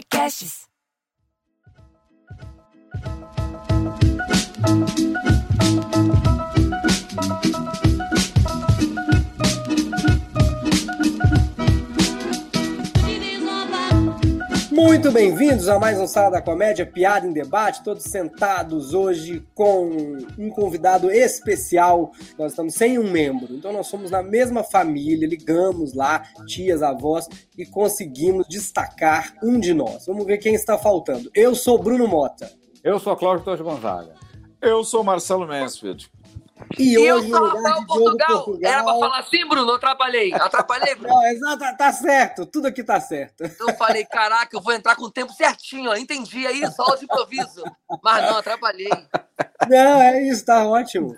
Podcasts. Muito bem-vindos a mais um Sala da Comédia, Piada em Debate, todos sentados hoje com um convidado especial. Nós estamos sem um membro, então nós somos na mesma família, ligamos lá, tias, avós, e conseguimos destacar um de nós. Vamos ver quem está faltando. Eu sou Bruno Mota. Eu sou Cláudio Torres Gonzaga. Eu sou Marcelo Mansfield. E E eu hoje, de Diogo Portugal. Portugal... Era pra falar assim, Bruno? Eu atrapalhei. Atrapalhei, Bruno. Não, exato, tá certo, tudo aqui tá certo. Eu falei, caraca, eu vou entrar com o tempo certinho, ó. Entendi aí, só de improviso. Mas não, atrapalhei. Não, é isso, tá ótimo.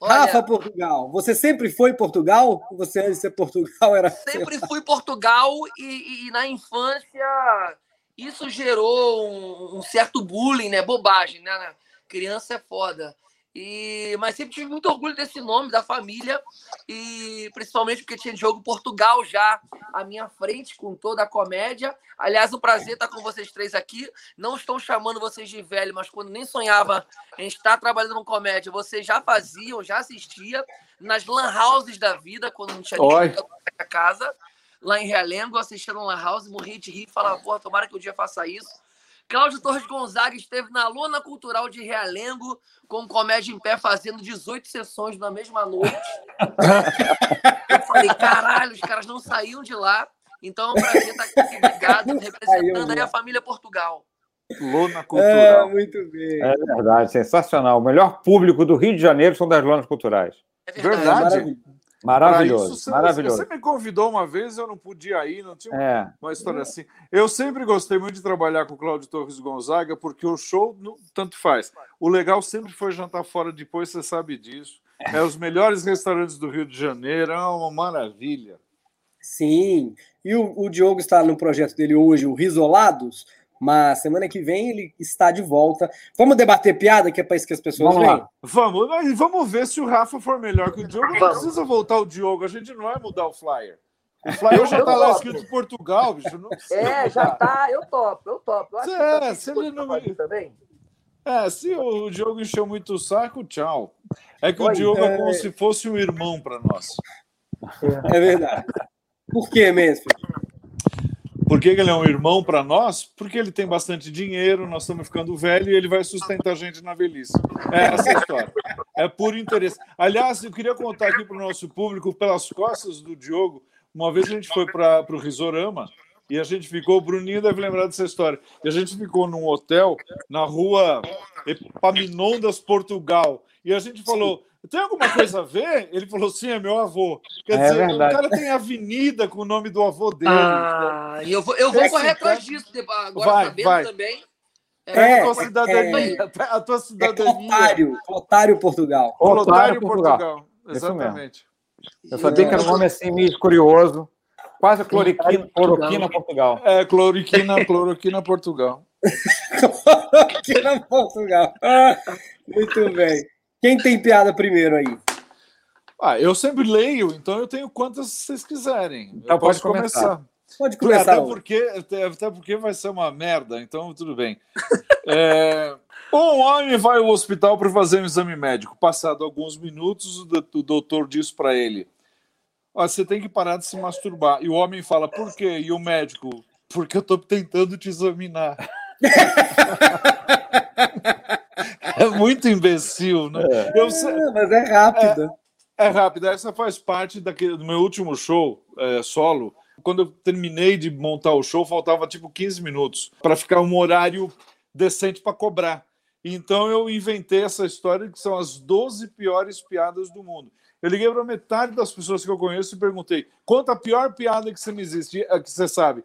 Olha, Rafa Portugal, você sempre foi Portugal? Você antes de ser Portugal era. sempre fui Portugal e, e- e na infância isso gerou um, um certo bullying, né? Bobagem, né? Criança é foda. E, mas sempre tive muito orgulho desse nome, da família, e principalmente porque tinha jogo Portugal já à minha frente, com toda a comédia. Aliás, o prazer estar com vocês três aqui. Não estou chamando vocês de velho, mas quando nem sonhava em estar trabalhando com comédia, vocês já faziam, já assistia nas lan houses da vida, quando não tinha ninguém na casa lá em Realengo, no Lan House, morri de rir e falava, pô, tomara que o dia faça isso. Cláudio Torres Gonzaga esteve na Luna Cultural de Realengo, com Comédia em Pé, fazendo 18 sessões na mesma noite. eu falei, caralho, os caras não saíam de lá. Então é um prazer estar aqui ligado, representando aí a família Portugal. Luna É, Cultural. muito bem. É verdade, sensacional. O melhor público do Rio de Janeiro são das lonas culturais. É verdade. Verdade. Maravilhoso. Isso, você, maravilhoso. Você me convidou uma vez, eu não podia ir, não tinha É, uma história assim. Eu sempre gostei muito de trabalhar com o Cláudio Torres Gonzaga, porque o show não- tanto faz. O legal sempre foi jantar fora depois, você sabe disso. É os melhores restaurantes do Rio de Janeiro, é uma maravilha. Sim. E o, o Diogo está no projeto dele hoje, o Risolados, mas semana que vem ele está de volta. Vamos debater piada, que é para isso que as pessoas Vamos lá. vêm? Vamos, mas vamos ver se o Rafa for melhor que o Diogo. Não Vamos. precisa voltar o Diogo, a gente não vai mudar o flyer. O flyer já Eu tá lá topo. escrito Portugal, bicho. Não É, já mudar. tá, eu topo, eu topo. Eu acho É, que tá se ele não- também. É, se o Diogo encheu muito o saco, tchau. É que o Diogo é como é. se fosse um irmão para nós. É verdade. Por quê, Mansfield? Por que ele é um irmão para nós? Porque ele tem bastante dinheiro, nós estamos ficando velho e ele vai sustentar a gente na velhice. É essa história. É por interesse. Aliás, eu queria contar aqui para o nosso público, pelas costas do Diogo, uma vez a gente foi para o Risorama e a gente ficou, o Bruninho deve lembrar dessa história, e a gente ficou num hotel na rua Epaminondas, Portugal, e a gente falou, tem alguma coisa a ver? Ele falou, sim, é meu avô. Quer É dizer, verdade. o cara tem avenida com o nome do avô dele. Ah, e eu vou, eu vou Esse correr atrás cara- disso agora Vai, sabendo vai. também. Pega É, a tua cidadania. A tua É cidadania. Otário, Otário Portugal. Otário, Portugal. Portugal. Isso Exatamente. Eu sabia que era um nome assim meio curioso. Quase cloriquina, cloroquina Portugal. É, cloroquina, cloroquina Portugal. Aqui na Portugal. Ah, muito bem. Quem tem piada primeiro aí? Ah, eu sempre leio, então eu tenho quantas vocês quiserem. Então pode começar. Pode começar. Até porque, até, porque vai ser uma merda, então tudo bem. É, um homem vai ao hospital para fazer um exame médico. Passado alguns minutos, o do- o doutor diz para ele: "Ó, você tem que parar de se masturbar. E o homem fala: por quê? E o médico: porque eu estou tentando te examinar. é muito imbecil, né? Eu sei- Ah, mas é rápido. é rápido, essa faz parte daquele, do meu último show é, solo. Quando eu terminei de montar o show, faltava tipo 15 minutos para ficar um horário decente para cobrar. Então eu inventei essa história que são as 12 piores piadas do mundo. Eu liguei para metade das pessoas que eu conheço e perguntei: conta a pior piada que você me existe, eh, que você sabe.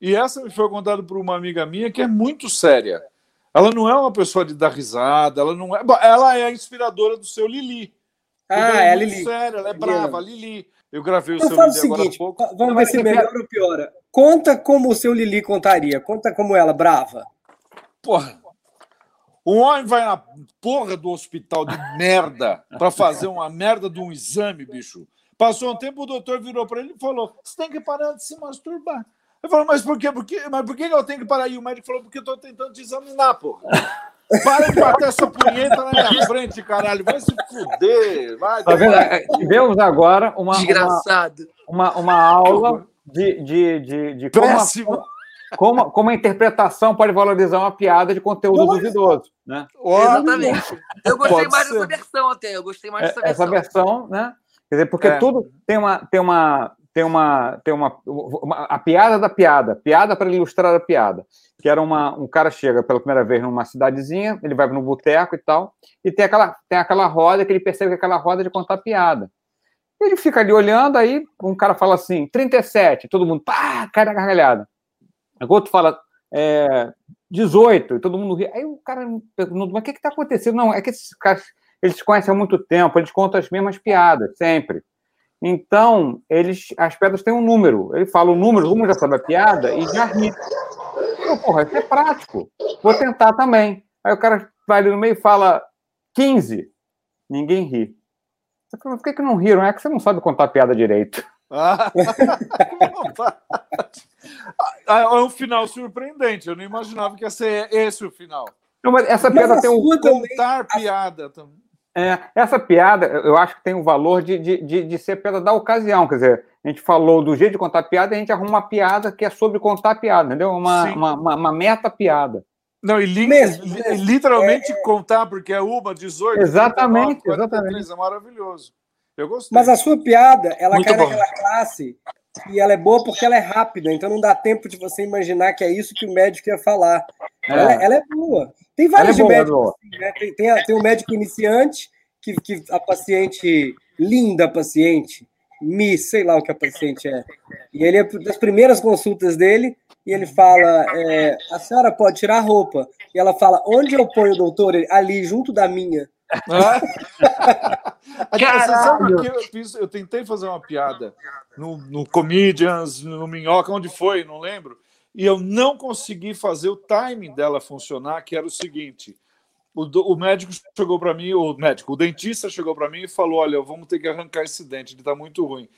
E essa me foi contada por uma amiga minha que é muito séria. Ela não é uma pessoa de dar risada, ela não é. Ela é a inspiradora do seu Lili. Ah, é a Lili. séria, ela é Lili. brava, Lili. Eu gravei o Então seu faz o Lili agora há seguinte, pouco. vamos ver se melhora ou piora. Conta como o seu Lili contaria. Conta como ela, brava. Porra. Um homem vai na porra do hospital de merda para fazer uma merda de um exame, bicho. Passou um tempo, o doutor virou para ele e falou: Você tem que parar de se masturbar. Eu falei, mas por quê? Por quê? Mas por que eu tenho que parar? E o médico falou, porque eu tô tentando te examinar, porra. Para de bater essa punheta na minha frente, caralho. Vai se fuder. Vai, Tá vendo? É, Tivemos agora uma, uma, Desgraçado. uma, uma aula de, de, de, de como, a, Péssimo. como, como a interpretação pode valorizar uma piada de conteúdo duvidoso. Né? Exatamente. Eu gostei Pode mais ser. dessa versão até. Eu gostei mais dessa É, Essa versão. versão, né? Quer dizer, porque É. tudo tem uma, tem uma, tem uma, tem uma, uma- a piada da piada, piada para ilustrar a piada. Que era uma, um cara chega pela primeira vez numa cidadezinha, ele vai no boteco e tal, e tem aquela, tem aquela roda que ele percebe que é aquela roda de contar piada. Ele fica ali olhando, aí um cara fala assim, 37, todo mundo, pá, cai na gargalhada. O outro fala, é, 18, e todo mundo ri. Aí o cara pergunta, mas o que está acontecendo? Não, é que esses caras, eles se conhecem há muito tempo, eles contam as mesmas piadas, sempre. Então, eles, as piadas têm um número. Ele fala o número, o número já sabe a piada e já ri. Eu, porra, isso é prático. Vou tentar também. Aí o cara vai ali no meio e fala 15. Ninguém ri. Você fala, por que, que não riram? É que você não sabe contar piada direito. Ah. Ah, É um final surpreendente. Eu não imaginava que ia ser esse o final. Não, mas essa Mas piada a tem um. sua também. Contar piada também. É, essa piada, eu acho que tem o valor de, de, de, de ser piada da ocasião. Quer dizer, a gente falou do jeito de contar piada e a gente arruma uma piada que é sobre contar piada, entendeu? Uma, uma, uma, uma meta-piada. Não, e li- Mesmo, li- mesmo. literalmente contar, porque é uma, 18, Exatamente, 39, 43, é maravilhoso. Eu gostei. Mas a sua piada, ela Muito cai bom. naquela classe e ela é boa porque ela é rápida, então não dá tempo de você imaginar que é isso que o médico ia falar. Ela, ela é boa. Tem vários é boa, médicos, assim, né? Tem, tem, a- tem o médico iniciante, que, que a paciente, linda paciente, Mi, sei lá o que a paciente é. E ele é das primeiras consultas dele, e ele fala: é, a senhora pode tirar a roupa. E ela fala: onde eu ponho, doutor? Ele, Ali, junto da minha. Caralho. eu, fiz, eu tentei fazer uma piada no, no Comedians, no Minhoca, onde foi, não lembro, e eu não consegui fazer o timing dela funcionar, que era o seguinte. O, o médico chegou para mim, o médico, o dentista chegou para mim e falou: Olha, vamos ter que arrancar esse dente, ele está muito ruim.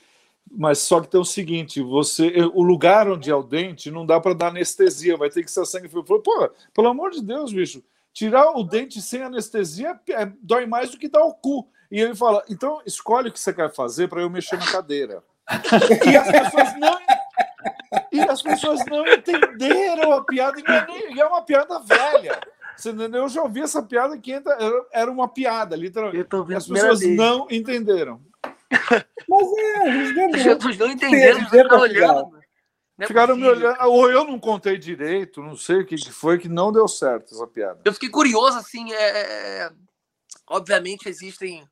Mas só que tem o seguinte: você, o lugar onde é o dente não dá para dar anestesia, vai ter que ser sangue frio. Eu falei, Pô, pelo amor de Deus, bicho, tirar o dente sem anestesia é- dói mais do que dar o cu. E ele fala: então escolhe o que você quer fazer para eu mexer na cadeira. e as pessoas não. E as pessoas não entenderam a piada, e não é uma piada velha. Você entendeu? Eu já ouvi essa piada que entra- era- uma piada, literalmente. Eu tô E vendo as pessoas vez. não entenderam. Mas é, Os não entenderam, ficaram Portugal. olhando. Não é Ficaram me olhando. Ou eu não contei direito, não sei o que foi, que não deu certo essa piada. Eu fiquei curioso, assim, é... é- obviamente existem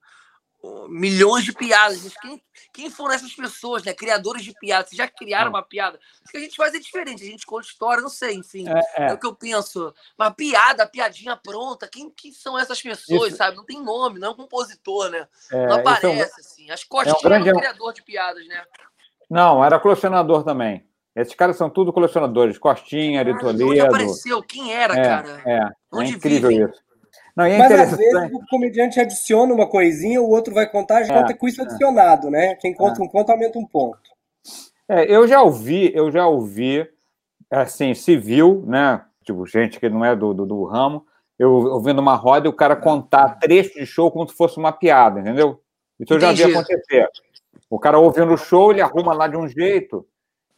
milhões de piadas, mas quem, quem foram essas pessoas, né? Criadores de piadas, Vocês já criaram uma piada? O que a gente faz é diferente, a gente conta história, não sei, enfim. É, É, o que eu penso. Uma piada, piadinha pronta, quem que são essas pessoas, Isso- sabe? Não tem nome, não é um compositor, né? é, não é um- aparece, assim. As grande- é um criador de piadas, né? Não, era colecionador também. Esses caras são tudo colecionadores. Costinha, Ari Caralho, Onde Toledo. apareceu? Quem era, É, cara? é, é Onde incrível vivem? isso. Não, é Mas às vezes o comediante adiciona uma coisinha, o outro vai contar, já É, conta com isso adicionado, né? Quem conta um ponto aumenta um ponto. É, eu já ouvi, eu já ouvi, assim, civil, né? Tipo, gente que não é do, do, do ramo, eu ouvindo uma roda e o cara contar trecho de show como se fosse uma piada, entendeu? Isso eu já vi acontecer. O cara ouvindo o show, ele arruma lá de um jeito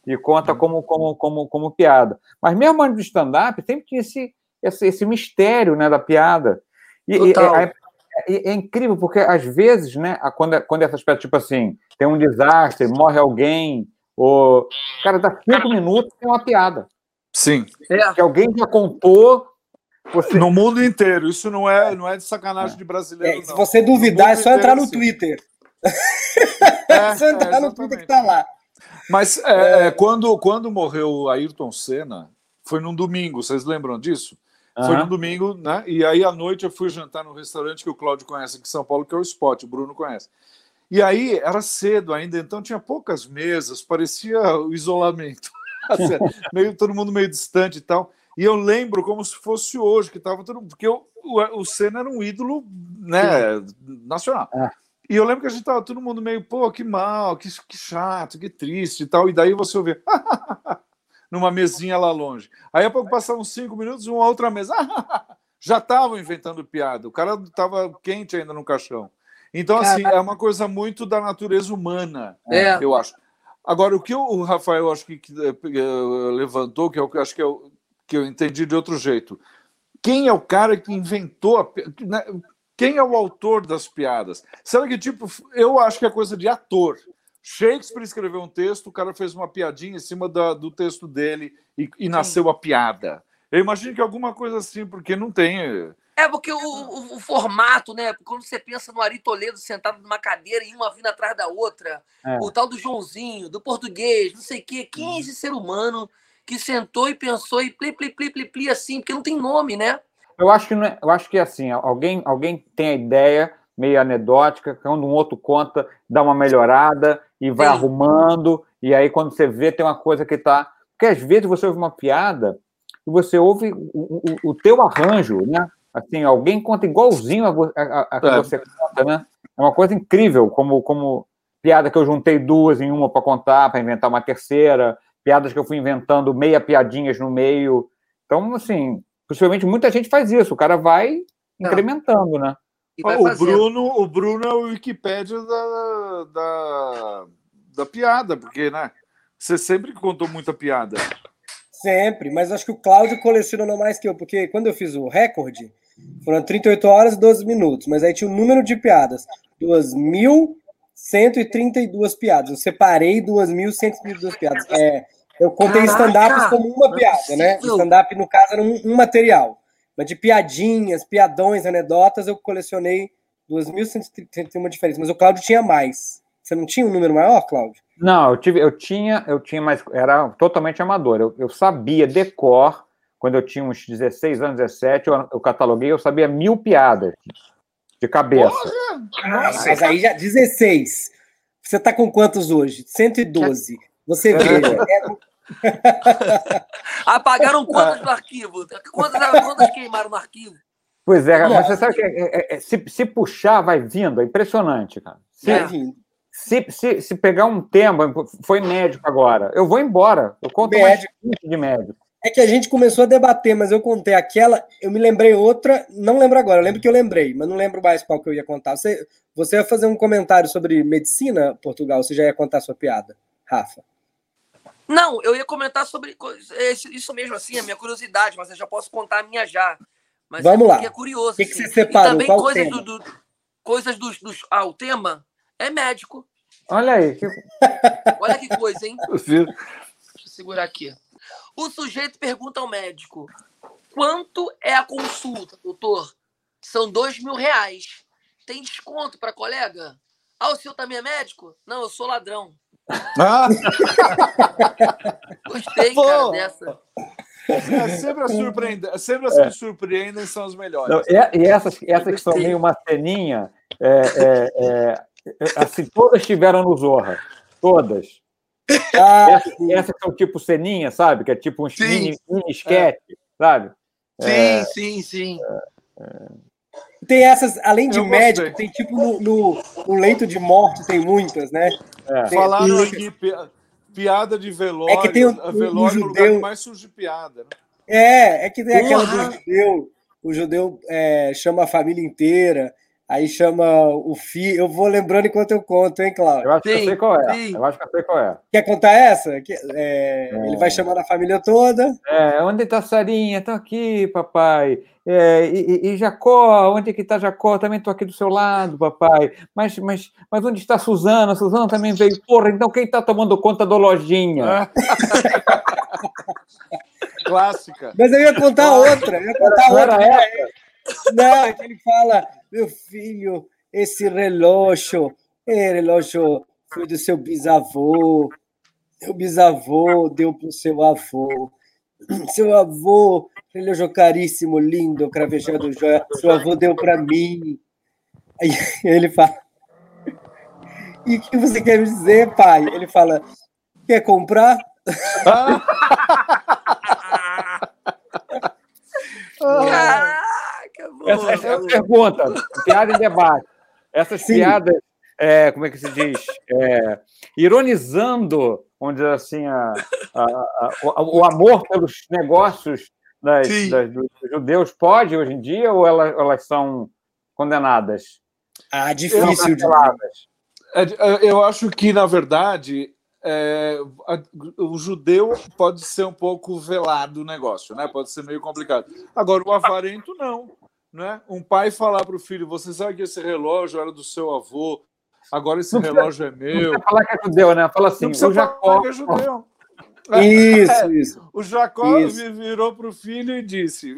e conta Uhum. como, como, como, como piada. Mas mesmo antes do stand-up, sempre tinha esse, esse, esse mistério né, da piada. E, e- é, é- é incrível, porque às vezes, né, a- quando, quando essas piadas, tipo assim, tem um desastre, morre alguém, ou. Cara, dá cinco minutos tem uma piada. Sim. É. Que alguém já contou. Você... No mundo inteiro. Isso não é, não é de sacanagem de brasileiro, É, se não. você duvidar, é só entrar no assim. Twitter. É, É só entrar é, no Twitter que tá lá. Mas é, é, quando, quando morreu o Ayrton Senna, foi num domingo, vocês lembram disso? Foi Aham. num domingo, né? E aí à noite eu fui jantar no restaurante que o Cláudio conhece aqui em São Paulo, que é o Spot, o Bruno conhece. E aí era cedo ainda, então tinha poucas mesas, parecia o isolamento. Assim, meio, todo mundo meio distante e tal. E eu lembro como se fosse hoje, que estava todo mundo. Porque o, o, o Senna era um ídolo né, nacional. É. E eu lembro que a gente tava todo mundo meio, pô, que mal, que, que chato, que triste e tal. E daí você ouvia. numa mesinha lá longe. Aí a pouco passavam cinco minutos, uma outra mesa. já estavam inventando piada. O cara estava quente ainda no caixão. Então, assim, é uma coisa muito da natureza humana, é. eu acho. Agora, o que o Rafael acho que, que uh, levantou, que eu acho que eu, que eu entendi de outro jeito. Quem é o cara que inventou a, né, quem é o autor das piadas? Será que, tipo, eu acho que é coisa de ator. Shakespeare escreveu um texto, o cara fez uma piadinha em cima da, do texto dele e, e nasceu a piada. Eu imagino que alguma coisa assim, porque não tem. É, porque o, o, o, formato, né? Quando você pensa no Ari Toledo sentado numa cadeira e uma vindo atrás da outra, é. o tal do Joãozinho, do português, não sei o quê. Quem é esse ser humano que sentou e pensou e pli, pli, pli, pli, pli assim? Porque não tem nome, né? Eu acho que, não é, eu acho que assim, alguém, alguém tem a ideia meio anedótica, quando um outro conta, dá uma melhorada e vai Sim. arrumando, e aí quando você vê, tem uma coisa que está. Porque às vezes você ouve uma piada e você ouve o, o, o teu arranjo, né? Assim, alguém conta igualzinho a, a, a que é. você conta, né? É uma coisa incrível, como, como piada que eu juntei duas em uma para contar, para inventar uma terceira, piadas que eu fui inventando meia piadinhas no meio. Então, assim, possivelmente muita gente faz isso, o cara vai incrementando, né? o Bruno, o Bruno é o Wikipédia da, da, da piada, porque, né? Você sempre contou muita piada. Sempre, mas acho que o Cláudio colecionou mais que eu, porque quando eu fiz o recorde, foram 38 horas e 12 minutos, mas aí tinha um número de piadas, 2.132 piadas. Eu separei 2.132 piadas. É, eu contei stand-up como uma piada, né? Stand-up, no caso, era um, um, material. Mas de piadinhas, piadões, anedotas, eu colecionei 2.131 diferentes. Mas o Cláudio tinha mais. Você não tinha um número maior, Cláudio? Não, eu, tive, eu tinha, eu tinha, mas era totalmente amador. Eu, eu sabia decor, quando eu tinha uns 16 anos, 17, eu, eu cataloguei, eu sabia mil piadas de cabeça. Nossa, mas aí já 16. Você tá com quantos hoje? 112. Você veja. É... Apagaram quantas no arquivo? Quantas, quantas queimaram no arquivo? Pois é, mas você sabe que é, é, é, se, se puxar, vai vindo, é impressionante, cara. Se, vai vindo. Se, se, se pegar um tema, foi médico agora, eu vou embora. Eu conto médico. mais de médico. É que a gente começou a debater, mas eu contei aquela, eu me lembrei outra, não lembro agora, eu lembro que eu lembrei, mas não lembro mais qual que eu ia contar. Você, você ia fazer um comentário sobre medicina, Portugal, você já ia contar sua piada, Rafa? Não, eu ia comentar sobre isso mesmo, assim, a minha curiosidade, mas eu já posso contar a minha já. Mas Vamos é lá. É curioso. O que, assim. que você separou? E também qual coisas do, do, coisas dos, dos. Ah, o tema é médico. Olha aí. Que... Olha que coisa, hein? Deixa eu segurar aqui. O sujeito pergunta ao médico: quanto é a consulta, doutor? São dois mil reais. Tem desconto para colega? Ah, o senhor também é médico? Não, eu sou ladrão. Ah. Gostei, Pô. cara, dessa. É, sempre sempre as é. que surpreendem são as melhores. Não, e, e, essas, essas que são meio uma ceninha, é, é, é Assim, todas tiveram no Zorra. Todas. Ah, essa, essa que são tipo ceninha, sabe? Que é tipo um mini, mini sketch, é. sabe? Sim, é, sim, sim. É, tem essas, além de Eu médico, gostei. tem tipo no, no, no, leito de morte, tem muitas, né? É. Tem, Falaram aqui, piada de velório. É que tem o, velório o judeu... lugar que mais surge piada. Né? É, é que tem Porra. aquela do judeu. O judeu é, chama a família inteira. Aí chama o filho. Eu vou lembrando enquanto eu conto, hein, Cláudio? Eu acho sim, que eu sei qual é. Sim. Eu acho que eu sei qual é. Quer contar essa? Que, é, é. Ele vai chamando a família toda. É, onde está Sarinha? Estou aqui, papai. É, e, e, Jacó, onde é que está Jacó? Também estou aqui do seu lado, papai. Mas, mas, mas onde está Suzana? Suzana também veio. Porra, então quem está tomando conta do lojinha? Clássica. Mas eu ia contar outra. Eu ia contar outra. Não, é que ele fala meu filho, esse relógio, é relógio foi do seu bisavô, seu bisavô deu para o seu avô, seu avô, relógio caríssimo, lindo, cravejado joia, seu avô deu para mim. Aí ele fala, e o que você quer dizer, pai? Ele fala, quer comprar? Ah! Essa, essa é a pergunta, piada em debate. Essas Sim. piadas, é, como é que se diz? É, ironizando vamos dizer assim, a, a, a, o, o, amor pelos negócios das, das, dos judeus pode hoje em dia ou elas, elas são condenadas? Ah, difícil de é, é, eu acho que, na verdade, é, a, o judeu pode ser um pouco velado o negócio, né? Pode ser meio complicado. Agora, o avarento, não. Né? Um pai falar para o filho: você sabe que esse relógio era do seu avô, agora esse relógio é meu. Não falar que é judeu, né? Fala assim: o Jacó. Que é judeu. Isso, é, isso. O Jacó isso. virou para o filho e disse: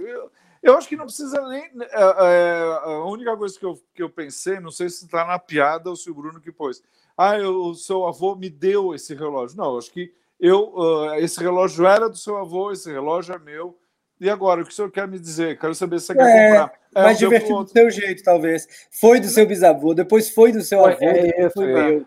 eu acho que não precisa nem. É, é, a única coisa que eu, que eu pensei, não sei se está na piada ou se o Bruno que pôs. Ah, eu, o seu avô me deu esse relógio. Não, acho que eu, uh, esse relógio era do seu avô, esse relógio é meu. E agora, o que o senhor quer me dizer? Quero saber se você quer é, comprar. É, mais divertido do seu jeito, talvez. Foi do seu bisavô, depois foi do seu avô, é, foi é. meu.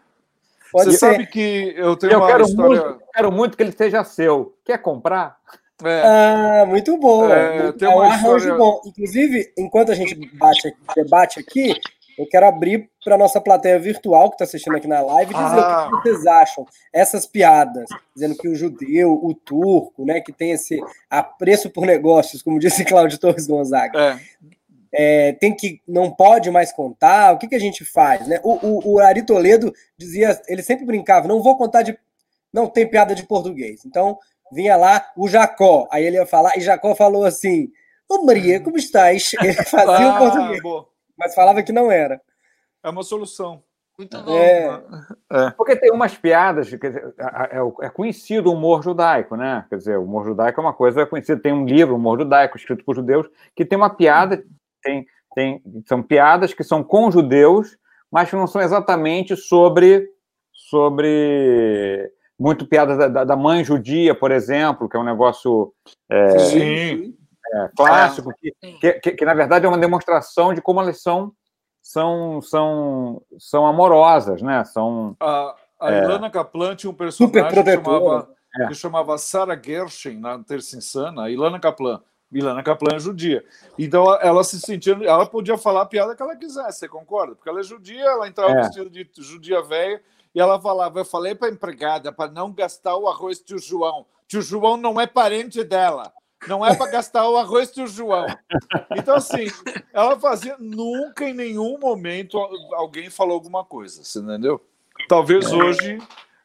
Pode você ser. sabe que eu tenho eu uma quero história. Muito, quero muito que ele seja seu. Quer comprar? É. Ah, muito bom. É, tem é um arranjo história... bom. Inclusive, enquanto a gente bate, debate aqui, eu quero abrir para nossa plateia virtual que está assistindo aqui na live dizer ah. o que vocês acham. Essas piadas, dizendo que o judeu, o turco, né, que tem esse apreço por negócios, como disse Cláudio Torres Gonzaga. É. É, tem que não pode mais contar, o que, que a gente faz? Né? O, o, o Ari Toledo dizia, ele sempre brincava, não vou contar de. Não tem piada de português. Então, vinha lá o Jacó. Aí ele ia falar, e Jacó falou assim: Ô Maria, como estás? Ele fazia ah, o português, boa. Mas falava que não era. É uma solução. Muito bom. É. é. Porque tem umas piadas, dizer, é, é, conhecido o humor judaico, né? Quer dizer, o humor judaico é uma coisa conhecida. Tem um livro, o humor judaico, escrito por judeus, que tem uma piada, tem, tem, são piadas que são com judeus, mas que não são exatamente sobre, sobre muito piada da, da, mãe judia, por exemplo, que é um negócio é, é, clássico, que, que, que, na verdade é uma demonstração de como elas são são são, são amorosas, né? São a, a é, Ilana Kaplan tinha um personagem que chamava, é. que chamava Sarah Gershon na Terça Insana, a Ilana Kaplan. Ilana Kaplan é judia. Então ela se sentia, ela podia falar a piada que ela quisesse, você concorda? Porque ela é judia, ela entrava é. vestida de judia velha e ela falava: Eu falei para a empregada para não gastar o arroz tio João. Tio João não é parente dela. Não é para gastar o arroz tio João. Então, assim, ela fazia. Nunca em nenhum momento alguém falou alguma coisa, você entendeu? Talvez é. hoje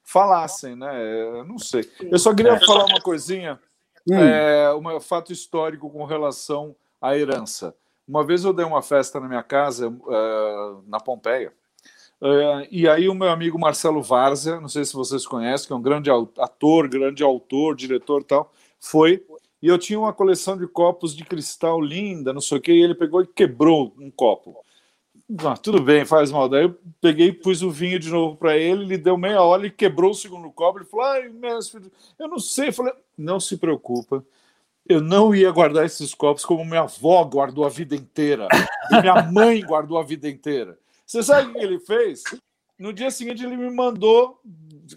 falassem, né? Eu não sei. Eu só queria falar uma coisinha, hum. é, um fato histórico com relação à herança. Uma vez eu dei uma festa na minha casa, uh, na Pompeia, e aí o meu amigo Marcelo Várzea, não sei se vocês conhecem, que é um grande ator, grande autor, diretor tal, foi. E eu tinha uma coleção de copos de cristal linda, não sei o que, e ele pegou e quebrou um copo. Ah, tudo bem, faz mal. Daí eu peguei pus o vinho de novo para ele, ele deu meia hora e quebrou o segundo copo. Ele falou: Ai, mestre, eu não sei. Eu falei: Não se preocupa, eu não ia guardar esses copos como minha avó guardou a vida inteira, e minha mãe guardou a vida inteira. Você sabe o que ele fez? No dia seguinte ele me mandou,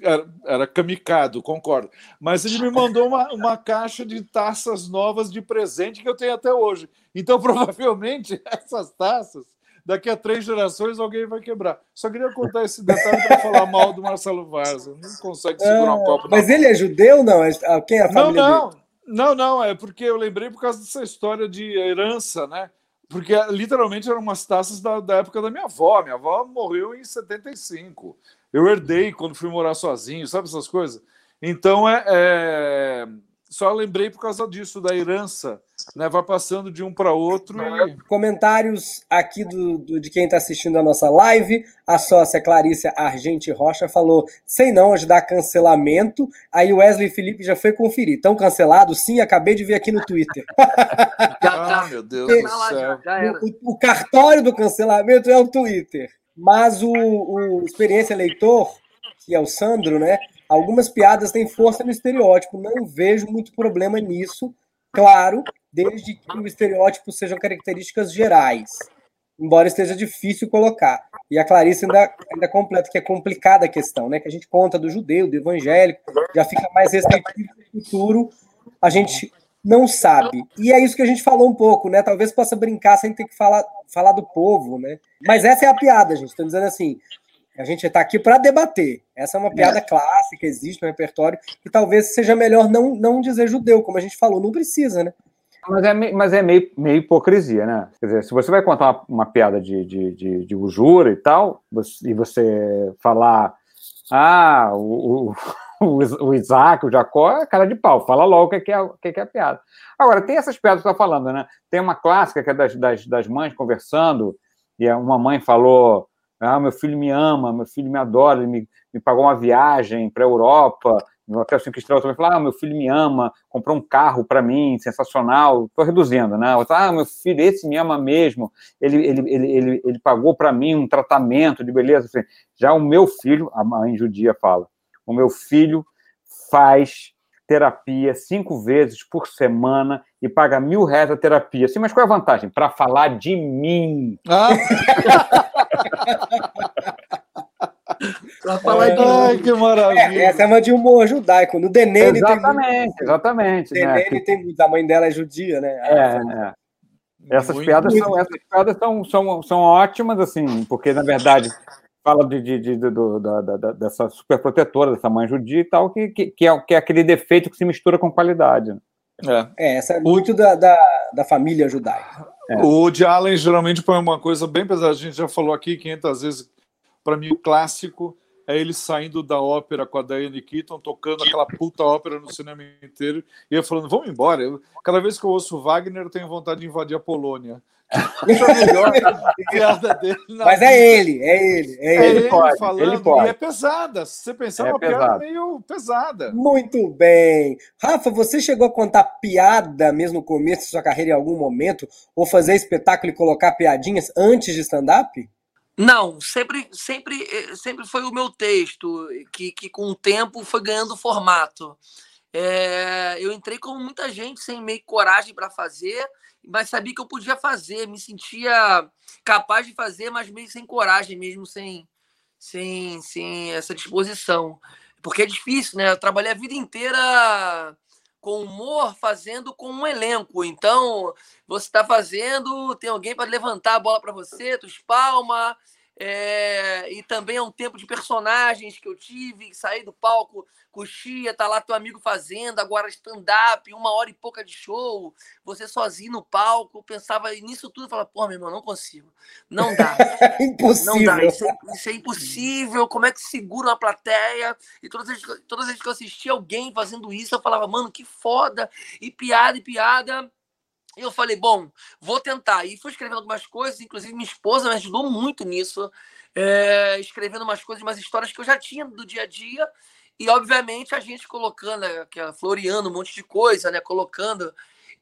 era, era kamikado, concordo, mas ele me mandou uma, uma caixa de taças novas de presente que eu tenho até hoje. Então provavelmente essas taças daqui a três gerações alguém vai quebrar. Só queria contar esse detalhe para falar mal do Marcelo Varza. Não consegue segurar um copo. Mas ele é judeu, não? É, ah, quem é a família não, não. Dele? Não, não, é porque eu lembrei por causa dessa história de herança, né? Porque literalmente eram umas taças da, da, época da minha avó. Minha avó morreu em 75. Eu herdei quando fui morar sozinho, sabe essas coisas? Então é, é só lembrei por causa disso, da herança, né? Vai passando de um para outro. E... Comentários aqui do, do de quem está assistindo a nossa live. A sócia Clarícia Argente Rocha falou: sei não, ajudar cancelamento. Aí o Wesley Felipe já foi conferir. Estão cancelados? Sim, acabei de ver aqui no Twitter. ah, meu Deus do céu. O, o, cartório do cancelamento é o Twitter. Mas o, o Experiência Leitor, que é o Sandro, né? Algumas piadas têm força no estereótipo, não vejo muito problema nisso, claro, desde que o estereótipo sejam características gerais, embora esteja difícil colocar. E a Clarice ainda, ainda completa que é complicada a questão, né? Que a gente conta do judeu, do evangélico, já fica mais restritivo no futuro, a gente não sabe. E é isso que a gente falou um pouco, né? Talvez possa brincar sem ter que falar, falar do povo, né? Mas essa é a piada, gente. Estão dizendo assim: A gente está aqui para debater. Essa é uma piada é. clássica, existe no repertório, e talvez seja melhor não, não dizer judeu, como a gente falou, não precisa, né? Mas é, mas é meio, meio hipocrisia, né? Quer dizer, se você vai contar uma, uma piada de, de, de, de e tal, e você falar, ah, o, o, o Isaac, o Jacó, é cara de pau, fala logo o que é, que é, é, que é a piada. Agora, tem essas piadas que você está falando, né? Tem uma clássica que é das, das, das mães conversando, e uma mãe falou, ah, meu filho me ama, meu filho me adora, ele me, me pagou uma viagem para a Europa, no Hotel Cinco Estrelas também falou, ah, meu filho me ama, comprou um carro para mim, sensacional, estou reduzindo, né? Outra, ah, meu filho, esse me ama mesmo, ele, ele, ele, ele, ele pagou para mim um tratamento de beleza. Assim. Já o meu filho, a mãe judia fala, o meu filho faz terapia cinco vezes por semana e paga mil reais a terapia. Sim, mas qual é a vantagem? Para falar de mim. Ah. Pra falar é, de. Ai, que maravilha. É, essa é uma de humor judaico. No Denene exatamente, tem. Exatamente, Denene né? tem A mãe dela é judia, né? É, é. Essas muito, piadas, muito. São, essas piadas são, são, são ótimas, assim, porque, na verdade, fala de, de, de, do, da, da, dessa superprotetora, dessa mãe judia e tal, que, que, que, é, que é aquele defeito que se mistura com qualidade. Né? É. é, essa é muito da, da, da família judaica. É. O Woody Allen geralmente põe uma coisa bem pesada, a gente já falou aqui 500 vezes para mim, o clássico é ele saindo da ópera com a Diane Keaton, tocando aquela puta ópera no cinema inteiro, e eu falando, vamos embora. Eu, cada vez que eu ouço Wagner, eu tenho vontade de invadir a Polônia. Mas é ele, é ele, é, é ele. ele pode, falando, ele pode. e é pesada. Se você pensar, é, é uma pesado. piada meio pesada. Muito bem. Rafa, você chegou a contar piada mesmo no começo da sua carreira em algum momento? Ou fazer espetáculo e colocar piadinhas antes de stand-up? Não, sempre, sempre, eh, sempre foi o meu texto, que, que com o tempo foi ganhando formato. É, eu entrei como muita gente, sem meio coragem para fazer, mas sabia que eu podia fazer, me sentia capaz de fazer, mas meio sem coragem mesmo, sem, sem, sem essa disposição. Porque é difícil, né? Eu trabalhei a vida inteira com humor fazendo com um elenco. Então, você está fazendo, tem alguém para levantar a bola para você, tu espalma. É, e também é um tempo de personagens que eu tive, sair do palco, coxia, tá lá teu amigo fazendo, agora stand-up, uma hora e pouca de show, você sozinho no palco, eu pensava nisso tudo, eu falava, pô, meu irmão, não consigo, não dá. impossível. Não dá, isso é, isso é, impossível, como é que segura uma plateia? E todas as, todas as vezes que eu assistia alguém fazendo isso, eu falava, mano, que foda, e piada, e piada, e eu falei, bom, vou tentar. E fui escrevendo algumas coisas, inclusive minha esposa me ajudou muito nisso, é, escrevendo umas coisas, umas histórias que eu já tinha do dia a dia. E, obviamente, a gente colocando, né, floreando um monte de coisa, né? Colocando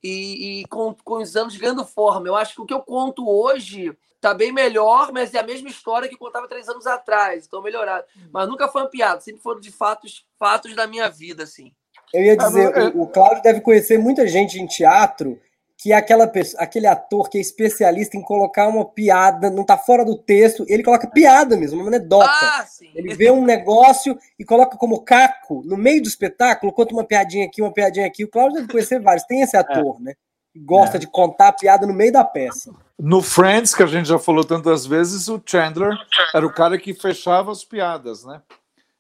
e, e com, com os anos ganhando forma. Eu acho que o que eu conto hoje tá bem melhor, mas é a mesma história que eu contava três anos atrás, então melhorado. Mas nunca foi uma piada, sempre foram de fatos, fatos da minha vida, assim. Eu ia dizer, o, o Cláudio deve conhecer muita gente em teatro que é aquela aquele ator que é especialista em colocar uma piada, não tá fora do texto, ele coloca piada mesmo, uma anedota. Ah, ele vê um negócio e coloca como caco no meio do espetáculo, conta uma piadinha aqui, uma piadinha aqui. O Cláudio deve conhecer vários. Tem esse ator, é. né? Que gosta é. de contar a piada no meio da peça. No Friends, que a gente já falou tantas vezes, o Chandler era o cara que fechava as piadas, né?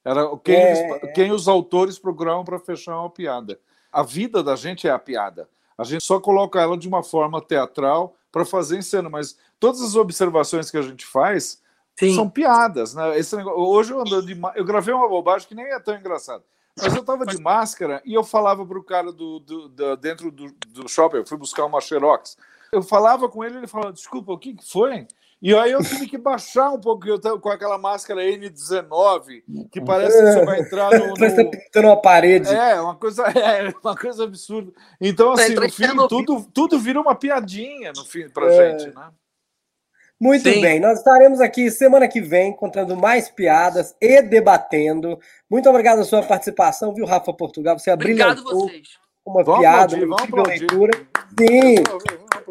Era quem, é. quem os autores procuravam para fechar uma piada. A vida da gente é a piada. A gente só coloca ela de uma forma teatral para fazer em cena, mas todas as observações que a gente faz Sim. são piadas, né? Esse negócio, hoje eu andando de eu gravei uma bobagem que nem é tão engraçada. Mas eu tava de máscara e eu falava pro cara do, do, do dentro do, do shopping, eu fui buscar uma Xerox. Eu falava com ele, ele falava: "Desculpa, o que foi?" E aí eu tive que baixar um pouco, eu tava com aquela máscara N19, que parece que você vai entrar no. Parece no... pintando uma parede. É, uma coisa, é, uma coisa absurda. Então, tá assim, no fim, tudo, tudo vira uma piadinha no fim pra é. gente, né? Muito Sim. bem, nós estaremos aqui semana que vem contando mais piadas e debatendo. Muito obrigado pela sua participação, viu, Rafa Portugal? Você abriu uma vamos piada, uma incrível leitura. Sim.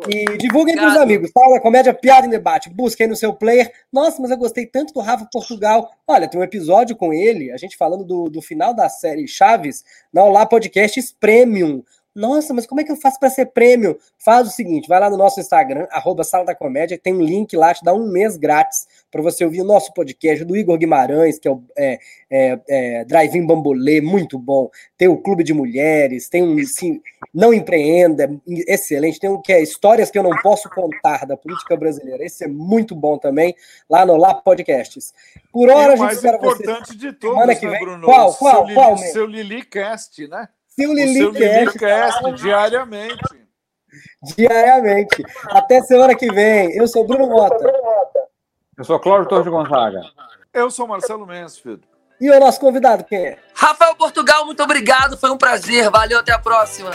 E divulguem para os amigos. Fala da comédia Piada em Debate. Busquem no seu player. Nossa, mas eu gostei tanto do Rafa Portugal. Olha, tem um episódio com ele, a gente falando do, do final da série Chaves, na Olá Podcasts Premium. Nossa, mas como é que eu faço para ser prêmio? Faz o seguinte, vai lá no nosso Instagram, arroba Sala da Comédia, tem um link lá, te dá um mês grátis para você ouvir o nosso podcast do Igor Guimarães, que é o é, é, é, Drive-In Bambolê, muito bom. Tem o Clube de Mulheres, tem um sim, Não Empreenda, excelente. Tem um que é Histórias que eu não posso contar da política brasileira. Esse é muito bom também, lá no Lá Podcasts. Por hora, a gente mais importante de todos, Semana que né, vem. Bruno? Qual, Seu qual, Lili- qual, mesmo? Seu LiliCast, né? Seu O seu Lilicast, LiliCast, diariamente. diariamente. Até semana que vem. Eu sou Bruno Mota. Eu sou Cláudio Torres Gonzaga. Eu sou Marcelo Mansfield. E o nosso convidado, quem é? Rafael Portugal, muito obrigado. Foi um prazer. Valeu, até a próxima.